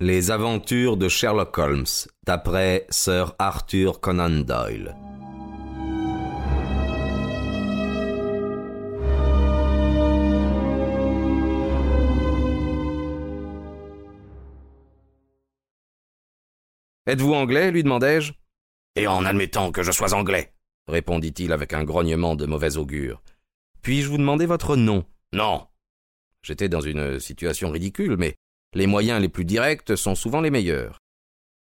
Les aventures de Sherlock Holmes, d'après Sir Arthur Conan Doyle. Êtes-vous anglais lui demandai-je. Et en admettant que je sois anglais répondit-il avec un grognement de mauvais augure. Puis-je vous demander votre nom? Non. J'étais dans une situation ridicule, mais les moyens les plus directs sont souvent les meilleurs.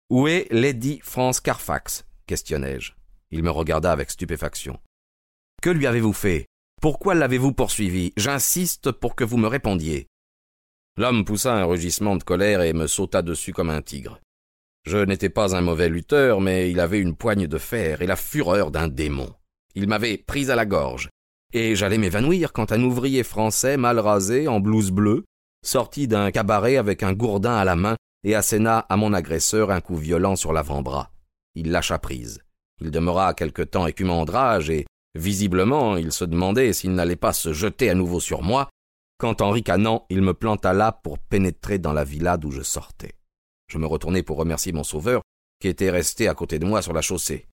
Où est Lady France Carfax? questionnai-je. Il me regarda avec stupéfaction. Que lui avez-vous fait? Pourquoi l'avez-vous poursuivi? J'insiste pour que vous me répondiez. L'homme poussa un rugissement de colère et me sauta dessus comme un tigre. Je n'étais pas un mauvais lutteur, mais il avait une poigne de fer et la fureur d'un démon. Il m'avait pris à la gorge, et j'allais m'évanouir quand un ouvrier français mal rasé, en blouse bleue, sortit d'un cabaret avec un gourdin à la main et asséna à mon agresseur un coup violent sur l'avant-bras. Il lâcha prise. Il demeura quelque temps écumant de rage et, visiblement, il se demandait s'il n'allait pas se jeter à nouveau sur moi, quand en ricanant, il me planta là pour pénétrer dans la villa d'où je sortais. Je me retournai pour remercier mon sauveur, qui était resté à côté de moi sur la chaussée.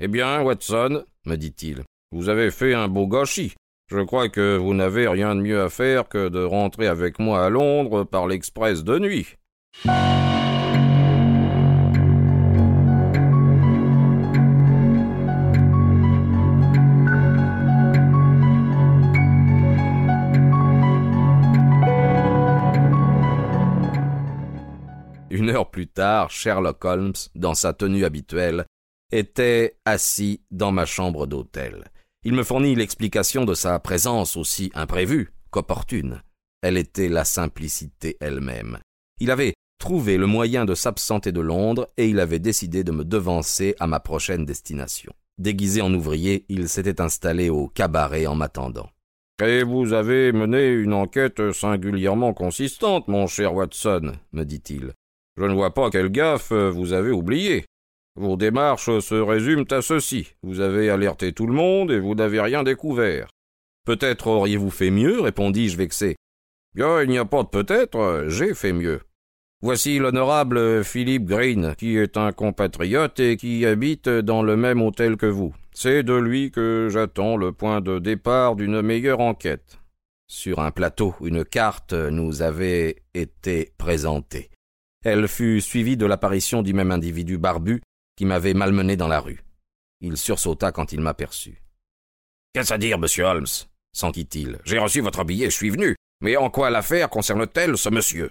Eh bien, Watson, me dit-il, vous avez fait un beau gâchis. Je crois que vous n'avez rien de mieux à faire que de rentrer avec moi à Londres par l'express de nuit. Une heure plus tard, Sherlock Holmes, dans sa tenue habituelle, était assis dans ma chambre d'hôtel. Il me fournit l'explication de sa présence aussi imprévue qu'opportune. Elle était la simplicité elle-même. Il avait trouvé le moyen de s'absenter de Londres et il avait décidé de me devancer à ma prochaine destination. Déguisé en ouvrier, il s'était installé au cabaret en m'attendant. Et vous avez mené une enquête singulièrement consistante, mon cher Watson, me dit-il. Je ne vois pas quelle gaffe vous avez oublié. Vos démarches se résument à ceci. Vous avez alerté tout le monde et vous n'avez rien découvert. Peut-être auriez-vous fait mieux, répondis-je vexé. Bien, il n'y a pas de peut-être, j'ai fait mieux. Voici l'honorable Philippe Green, qui est un compatriote et qui habite dans le même hôtel que vous. C'est de lui que j'attends le point de départ d'une meilleure enquête. Sur un plateau, une carte nous avait été présentée. Elle fut suivie de l'apparition du même individu barbu qui m'avait malmené dans la rue. Il sursauta quand il m'aperçut. Qu'est-ce à dire, monsieur Holmes? s'enquit-il. J'ai reçu votre billet, je suis venu. Mais en quoi l'affaire concerne-t-elle ce monsieur?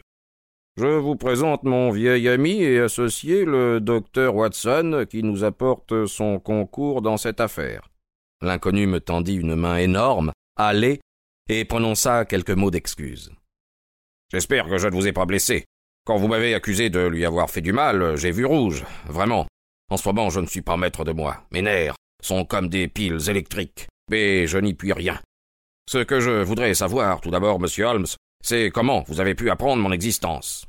Je vous présente mon vieil ami et associé, le docteur Watson, qui nous apporte son concours dans cette affaire. L'inconnu me tendit une main énorme, allait, et prononça quelques mots d'excuse. J'espère que je ne vous ai pas blessé. Quand vous m'avez accusé de lui avoir fait du mal, j'ai vu rouge, vraiment. En ce moment, je ne suis pas maître de moi. Mes nerfs sont comme des piles électriques, mais je n'y puis rien. Ce que je voudrais savoir, tout d'abord, monsieur Holmes, c'est comment vous avez pu apprendre mon existence.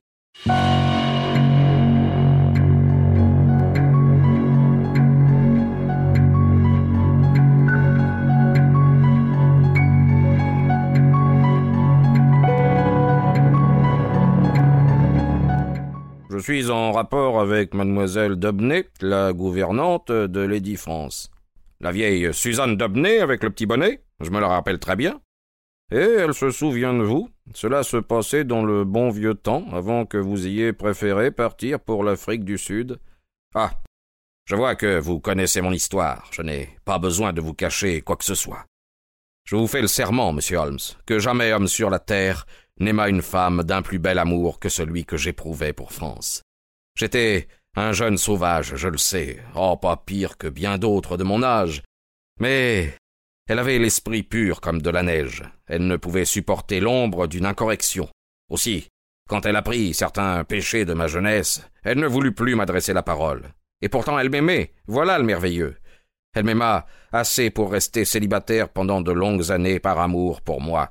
Je suis en rapport avec mademoiselle Dobney, la gouvernante de Lady France. La vieille Suzanne Dobney avec le petit bonnet Je me la rappelle très bien. Et elle se souvient de vous. Cela se passait dans le bon vieux temps, avant que vous ayez préféré partir pour l'Afrique du Sud. Ah. Je vois que vous connaissez mon histoire. Je n'ai pas besoin de vous cacher quoi que ce soit. Je vous fais le serment, monsieur Holmes, que jamais homme sur la terre n'aima une femme d'un plus bel amour que celui que j'éprouvais pour France. J'étais un jeune sauvage, je le sais, oh pas pire que bien d'autres de mon âge, mais elle avait l'esprit pur comme de la neige, elle ne pouvait supporter l'ombre d'une incorrection. Aussi, quand elle apprit certains péchés de ma jeunesse, elle ne voulut plus m'adresser la parole. Et pourtant elle m'aimait, voilà le merveilleux. Elle m'aima assez pour rester célibataire pendant de longues années par amour pour moi,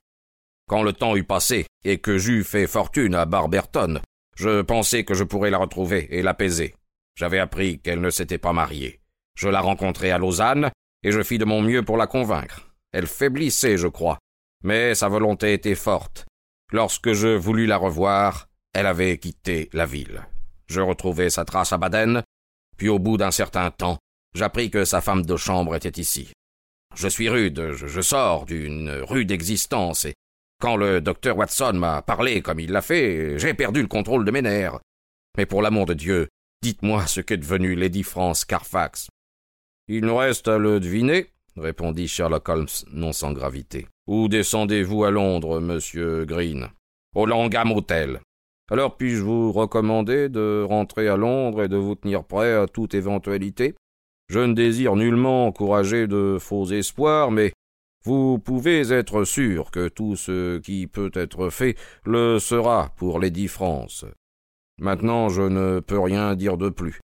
quand le temps eut passé et que j'eus fait fortune à Barberton, je pensais que je pourrais la retrouver et l'apaiser. J'avais appris qu'elle ne s'était pas mariée. Je la rencontrai à Lausanne et je fis de mon mieux pour la convaincre. Elle faiblissait, je crois, mais sa volonté était forte. Lorsque je voulus la revoir, Elle avait quitté la ville. Je retrouvai sa trace à Baden, puis au bout d'un certain temps, j'appris que sa femme de chambre était ici. Je suis rude, je, sors d'une rude existence, et quand le docteur Watson m'a parlé comme il l'a fait, j'ai perdu le contrôle de mes nerfs. Mais pour l'amour de Dieu, dites-moi ce qu'est devenu Lady France Carfax. Il nous reste à le deviner, répondit Sherlock Holmes, non sans gravité. Où descendez-vous à Londres, monsieur Green Au Langham Hotel. Alors puis-je vous recommander de rentrer à Londres et de vous tenir prêt à toute éventualité? Je ne désire nullement encourager de faux espoirs, mais vous pouvez être sûr que tout ce qui peut être fait le sera pour Lady France. Maintenant je ne peux rien dire de plus.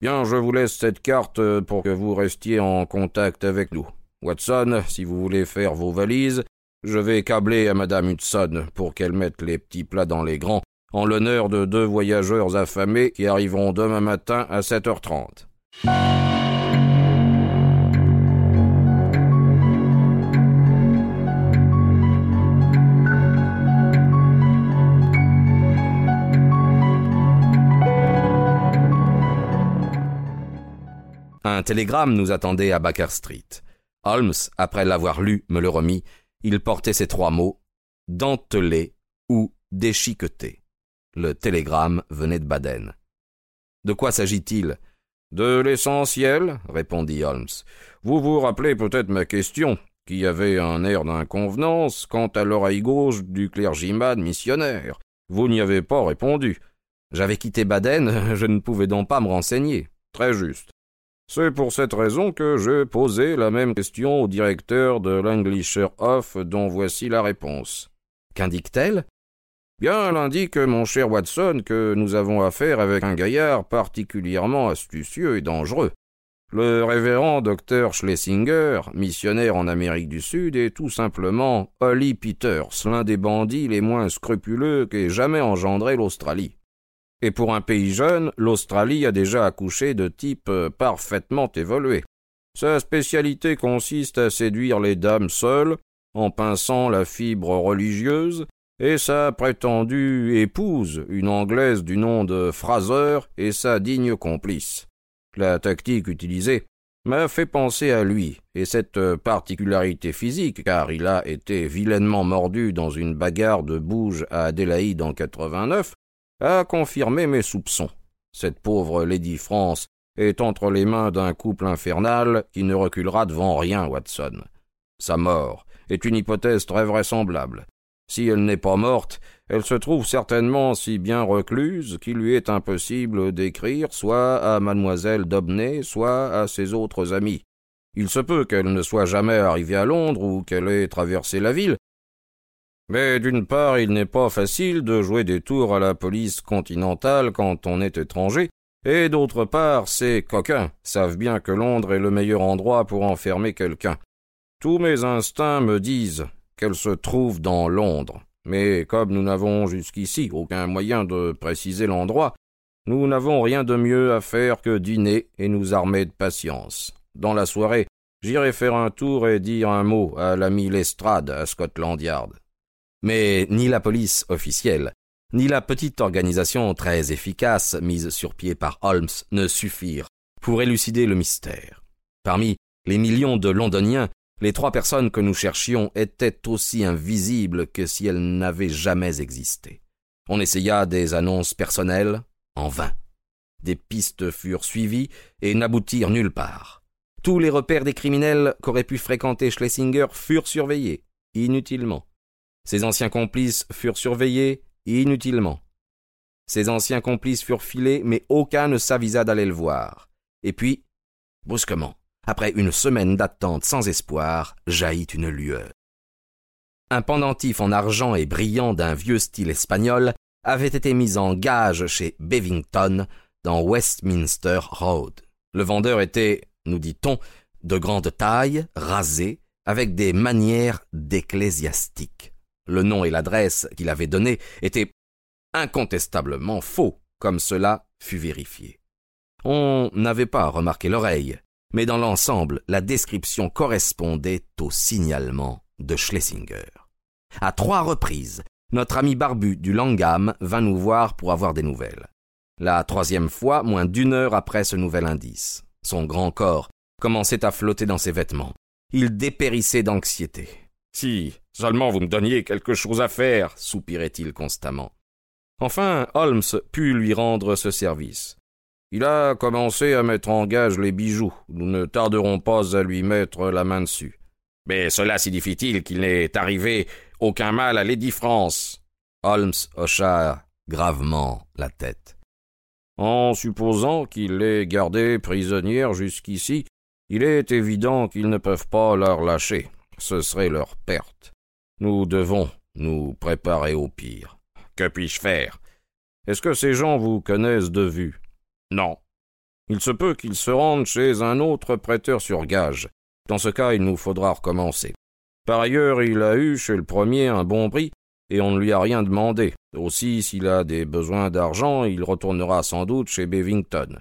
Bien, je vous laisse cette carte pour que vous restiez en contact avec nous. Watson, si vous voulez faire vos valises, je vais câbler à madame Hudson pour qu'elle mette les petits plats dans les grands en l'honneur de deux voyageurs affamés qui arriveront demain matin à 7h30. Télégramme nous attendait à Baker Street. Holmes, après l'avoir lu, me le remit. Il portait ces trois mots dentelé ou déchiqueté. Le télégramme venait de Baden. De quoi s'agit-il? De l'essentiel, répondit Holmes. Vous vous rappelez peut-être ma question, qui avait un air d'inconvenance quant à l'oreille gauche du clergyman missionnaire. Vous n'y avez pas répondu. J'avais quitté Baden, je ne pouvais donc pas me renseigner. Très juste. C'est pour cette raison que je posais la même question au directeur de l'Anglisher Off, dont voici la réponse. Qu'indique-t-elle? Bien, elle indique, mon cher Watson, que nous avons affaire avec un gaillard particulièrement astucieux et dangereux. Le révérend docteur Schlesinger, missionnaire en Amérique du Sud, est tout simplement Holly Peters, l'un des bandits les moins scrupuleux qu'ait jamais engendré l'Australie. Et pour un pays jeune, l'Australie a déjà accouché de types parfaitement évolués. Sa spécialité consiste à séduire les dames seules, en pinçant la fibre religieuse, et sa prétendue épouse, une Anglaise du nom de Fraser, et sa digne complice. La tactique utilisée m'a fait penser à lui, et cette particularité physique, car il a été vilainement mordu dans une bagarre de bouge à Adélaïde en 89, a confirmé mes soupçons. Cette pauvre Lady France est entre les mains d'un couple infernal qui ne reculera devant rien, Watson. Sa mort est une hypothèse très vraisemblable, si elle n'est pas morte, elle se trouve certainement si bien recluse qu'il lui est impossible d'écrire soit à mademoiselle Dobney, soit à ses autres amis. Il se peut qu'elle ne soit jamais arrivée à Londres ou qu'elle ait traversé la ville. Mais d'une part, il n'est pas facile de jouer des tours à la police continentale quand on est étranger, et d'autre part, ces coquins savent bien que Londres est le meilleur endroit pour enfermer quelqu'un. Tous mes instincts me disent qu'elle se trouve dans Londres. Mais comme nous n'avons jusqu'ici aucun moyen de préciser l'endroit, nous n'avons rien de mieux à faire que dîner et nous armer de patience. Dans la soirée, j'irai faire un tour et dire un mot à l'ami Lestrade à Scotland Yard. Mais ni la police officielle, ni la petite organisation très efficace mise sur pied par Holmes ne suffirent pour élucider le mystère. Parmi les millions de Londoniens les trois personnes que nous cherchions étaient aussi invisibles que si elles n'avaient jamais existé. On essaya des annonces personnelles, en vain. Des pistes furent suivies et n'aboutirent nulle part. Tous les repères des criminels qu'aurait pu fréquenter Schlesinger furent surveillés, inutilement. Ses anciens complices furent surveillés, inutilement. Ses anciens complices furent filés, mais aucun ne s'avisa d'aller le voir. Et puis, brusquement, après une semaine d'attente sans espoir, jaillit une lueur. Un pendentif en argent et brillant d'un vieux style espagnol avait été mis en gage chez Bevington, dans Westminster Road. Le vendeur était, nous dit-on, de grande taille, rasé, avec des manières d'ecclésiastique. Le nom et l'adresse qu'il avait donnés étaient incontestablement faux, comme cela fut vérifié. On n'avait pas remarqué l'oreille, mais dans l'ensemble, la description correspondait au signalement de Schlesinger. À trois reprises, notre ami barbu du Langham vint nous voir pour avoir des nouvelles. La troisième fois, moins d'une heure après ce nouvel indice. Son grand corps commençait à flotter dans ses vêtements. Il dépérissait d'anxiété. Si seulement vous me donniez quelque chose à faire, soupirait-il constamment. Enfin, Holmes put lui rendre ce service. Il a commencé à mettre en gage les bijoux. Nous ne tarderons pas à lui mettre la main dessus. Mais cela signifie-t-il qu'il n'est arrivé aucun mal à Lady France? Holmes hocha gravement la tête. En supposant qu'il l'ait gardée prisonnière jusqu'ici, il est évident qu'ils ne peuvent pas la lâcher. Ce serait leur perte. Nous devons nous préparer au pire. Que puis-je faire? Est-ce que ces gens vous connaissent de vue? Non. Il se peut qu'il se rende chez un autre prêteur sur gage. Dans ce cas, il nous faudra recommencer. Par ailleurs, il a eu chez le premier un bon prix, et on ne lui a rien demandé. Aussi, s'il a des besoins d'argent, il retournera sans doute chez Bevington.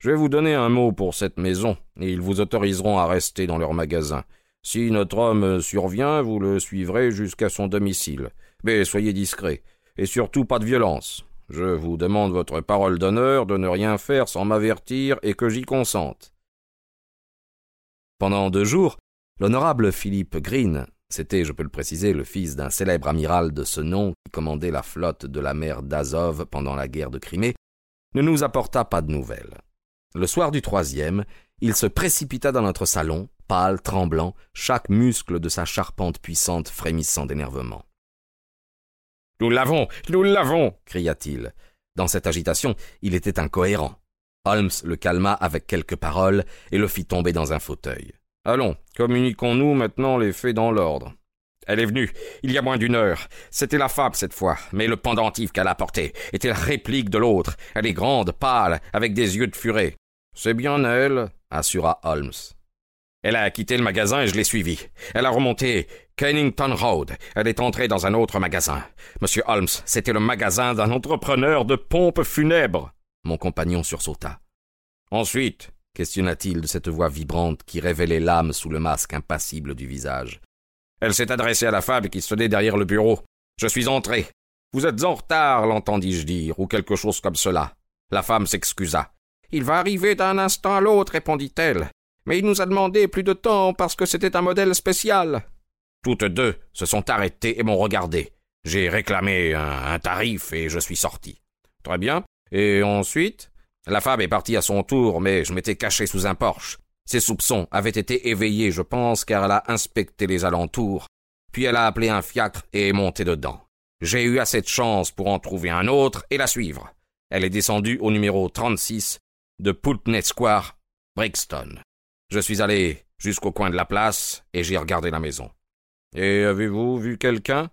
Je vais vous donner un mot pour cette maison, et ils vous autoriseront à rester dans leur magasin. Si notre homme survient, vous le suivrez jusqu'à son domicile. Mais soyez discret, et surtout pas de violence. Je vous demande votre parole d'honneur de ne rien faire sans m'avertir et que j'y consente. Pendant deux jours, l'honorable Philippe Green, c'était, je peux le préciser, le fils d'un célèbre amiral de ce nom qui commandait la flotte de la mer d'Azov pendant la guerre de Crimée, ne nous apporta pas de nouvelles. Le soir du troisième, il se précipita dans notre salon, pâle, tremblant, chaque muscle de sa charpente puissante frémissant d'énervement. Nous l'avons, nous l'avons, cria-t-il. Dans cette agitation, il était incohérent. Holmes le calma avec quelques paroles et le fit tomber dans un fauteuil. Allons, communiquons-nous maintenant les faits dans l'ordre. Elle est venue, il y a moins d'une heure. C'était la fable cette fois, mais le pendentif qu'elle a porté était la réplique de l'autre. Elle est grande, pâle, avec des yeux de furet. C'est bien elle, assura Holmes. Elle a quitté le magasin et je l'ai suivie. Elle a remonté Kennington Road. Elle est entrée dans un autre magasin. Monsieur Holmes, c'était le magasin d'un entrepreneur de pompes funèbres. Mon compagnon sursauta. Ensuite, questionna-t-il de cette voix vibrante qui révélait l'âme sous le masque impassible du visage. Elle s'est adressée à la femme qui se tenait derrière le bureau. Je suis entré. Vous êtes en retard, l'entendis-je dire, ou quelque chose comme cela. La femme s'excusa. Il va arriver d'un instant à l'autre, répondit-elle mais il nous a demandé plus de temps parce que c'était un modèle spécial. Toutes deux se sont arrêtées et m'ont regardé. J'ai réclamé un, tarif et je suis sorti. Très bien. Et ensuite? La femme est partie à son tour, mais je m'étais caché sous un porche. Ses soupçons avaient été éveillés, je pense, car elle a inspecté les alentours. Puis elle a appelé un fiacre et est montée dedans. J'ai eu assez de chance pour en trouver un autre et la suivre. Elle est descendue au numéro 36 de Pulteney Square, Brixton. Je suis allé jusqu'au coin de la place et j'ai regardé la maison. Et avez-vous vu quelqu'un?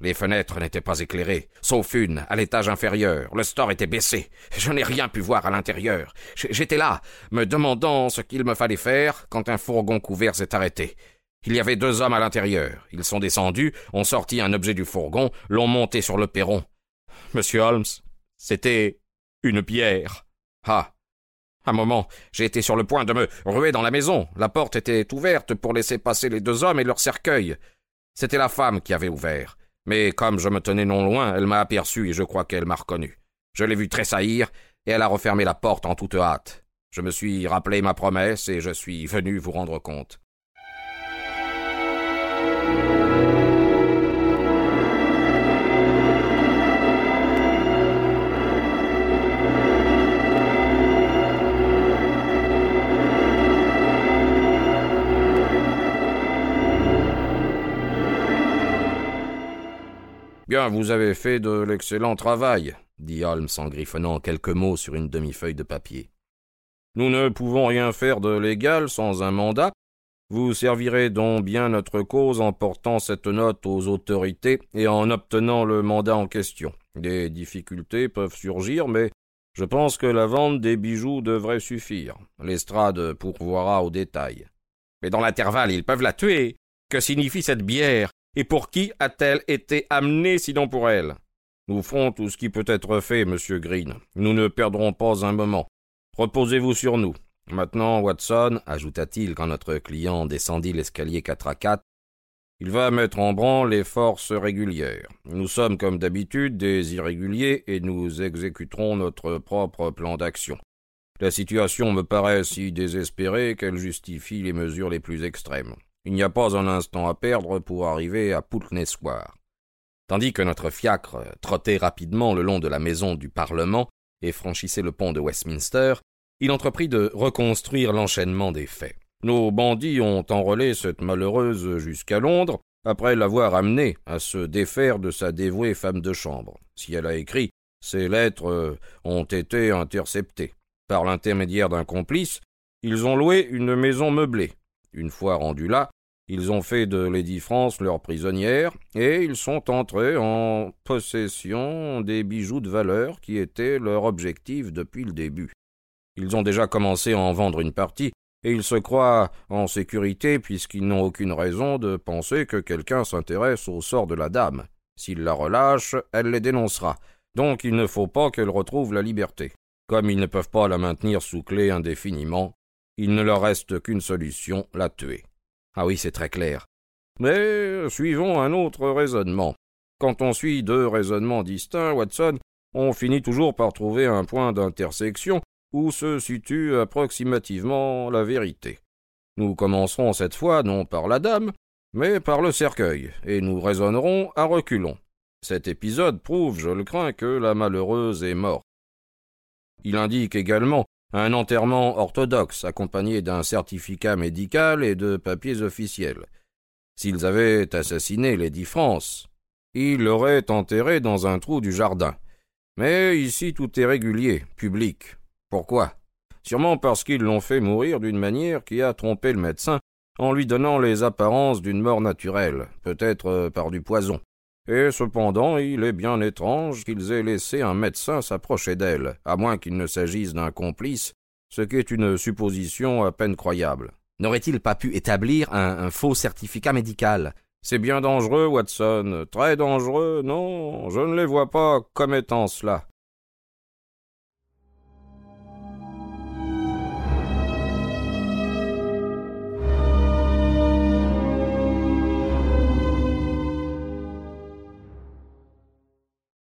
Les fenêtres n'étaient pas éclairées, sauf une, à l'étage inférieur. Le store était baissé. Je n'ai rien pu voir à l'intérieur. J'étais là, me demandant ce qu'il me fallait faire quand un fourgon couvert s'est arrêté. Il y avait deux hommes à l'intérieur. Ils sont descendus, ont sorti un objet du fourgon, l'ont monté sur le perron. Monsieur Holmes, c'était une pierre. Ah, un moment, j'ai été sur le point de me ruer dans la maison. La porte était ouverte pour laisser passer les deux hommes et leur cercueil. C'était la femme qui avait ouvert. Mais comme je me tenais non loin, elle m'a aperçu et je crois qu'elle m'a reconnu. Je l'ai vue tressaillir et elle a refermé la porte en toute hâte. Je me suis rappelé ma promesse et je suis venu vous rendre compte. Bien, vous avez fait de l'excellent travail, dit Holmes en griffonnant quelques mots sur une demi-feuille de papier. Nous ne pouvons rien faire de légal sans un mandat. Vous servirez donc bien notre cause en portant cette note aux autorités et en obtenant le mandat en question. Des difficultés peuvent surgir, mais je pense que la vente des bijoux devrait suffire. L'estrade pourvoira aux détails. Mais dans l'intervalle, ils peuvent la tuer. Que signifie cette bière? Et pour qui a-t-elle été amenée sinon pour elle? Nous ferons tout ce qui peut être fait, monsieur Green. Nous ne perdrons pas un moment. Reposez-vous sur nous. Maintenant, Watson, ajouta-t-il quand notre client descendit l'escalier quatre à quatre, Il va mettre en branle les forces régulières. Nous sommes comme d'habitude des irréguliers et nous exécuterons notre propre plan d'action. La situation me paraît si désespérée qu'elle justifie les mesures les plus extrêmes. Il n'y a pas un instant à perdre pour arriver à Poultnessoir. Tandis que notre fiacre trottait rapidement le long de la maison du Parlement et franchissait le pont de Westminster, il entreprit de reconstruire l'enchaînement des faits. Nos bandits ont enrôlé cette malheureuse jusqu'à Londres, après l'avoir amenée à se défaire de sa dévouée femme de chambre. Si elle a écrit, ses lettres ont été interceptées. Par l'intermédiaire d'un complice, ils ont loué une maison meublée. Une fois rendus là, ils ont fait de Lady France leur prisonnière, et ils sont entrés en possession des bijoux de valeur qui étaient leur objectif depuis le début. Ils ont déjà commencé à en vendre une partie, et ils se croient en sécurité puisqu'ils n'ont aucune raison de penser que quelqu'un s'intéresse au sort de la dame. S'ils la relâchent, elle les dénoncera. Donc il ne faut pas qu'elle retrouve la liberté. Comme ils ne peuvent pas la maintenir sous clé indéfiniment, il ne leur reste qu'une solution, la tuer. Ah oui, c'est très clair. Mais suivons un autre raisonnement. Quand on suit deux raisonnements distincts, Watson, on finit toujours par trouver un point d'intersection où se situe approximativement la vérité. Nous commencerons cette fois non par la dame, mais par le cercueil, et nous raisonnerons à reculons. Cet épisode prouve, je le crains, que la malheureuse est morte. Il indique également un enterrement orthodoxe accompagné d'un certificat médical et de papiers officiels. S'ils avaient assassiné Lady France, ils l'auraient enterré dans un trou du jardin. Mais ici tout est régulier, public. Pourquoi? Sûrement parce qu'ils l'ont fait mourir d'une manière qui a trompé le médecin en lui donnant les apparences d'une mort naturelle, peut-être par du poison. Et cependant, il est bien étrange qu'ils aient laissé un médecin s'approcher d'elle, à moins qu'il ne s'agisse d'un complice, ce qui est une supposition à peine croyable. N'aurait-il pas pu établir un, un faux certificat médical? C'est bien dangereux, Watson, très dangereux, non, je ne les vois pas comme étant cela.